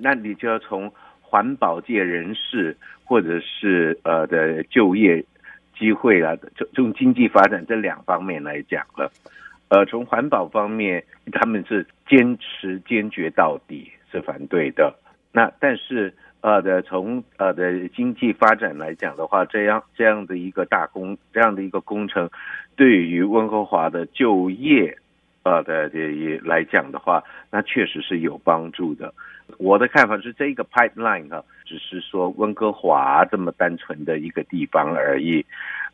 那你就要从环保界人士或者是呃的就业机会啊，从从经济发展这两方面来讲了。呃，从环保方面，他们是坚持坚决到底，是反对的。那但是呃的从呃的经济发展来讲的话，这样这样的一个大工这样的一个工程，对于温哥华的就业呃的也来讲的话，那确实是有帮助的。我的看法是，这个 pipeline 啊，只是说温哥华这么单纯的一个地方而已。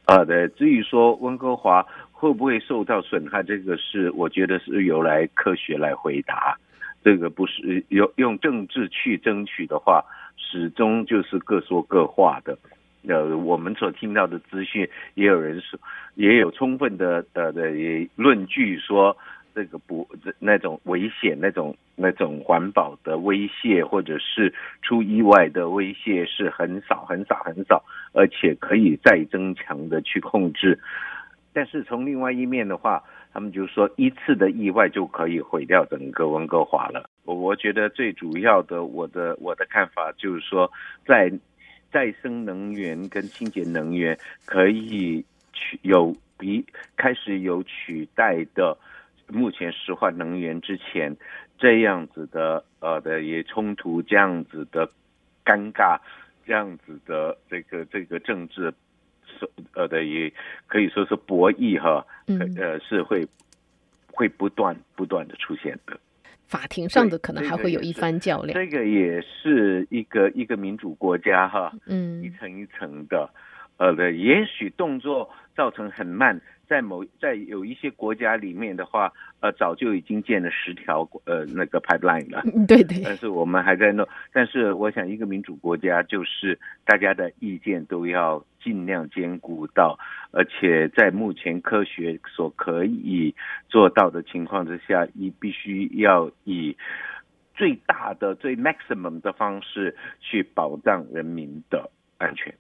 呃的，至于说温哥华会不会受到损害，这个是我觉得是由来科学来回答。这个不是用用政治去争取的话，始终就是各说各话的。呃，我们所听到的资讯，也有人说，也有充分的的的论据说，这个不那种危险、那种那种环保的威胁，或者是出意外的威胁是很少、很少、很少，而且可以再增强的去控制。但是从另外一面的话，他们就说一次的意外就可以毁掉整个温哥华了。我我觉得最主要的，我的我的看法就是说，在再生能源跟清洁能源可以取有比开始有取代的目前石化能源之前，这样子的呃的也冲突这样子的尴尬，这样子的这个这个政治。呃的也可以说是博弈哈，呃是会会不断不断的出现的，法庭上的可能还会有一番较量。这个也是一个一个民主国家哈，嗯，一层一层的，呃的也许动作造成很慢。在某在有一些国家里面的话，呃，早就已经建了十条呃那个 pipeline 了。对对。但是我们还在弄。但是我想，一个民主国家就是大家的意见都要尽量兼顾到，而且在目前科学所可以做到的情况之下，你必须要以最大的、最 maximum 的方式去保障人民的安全。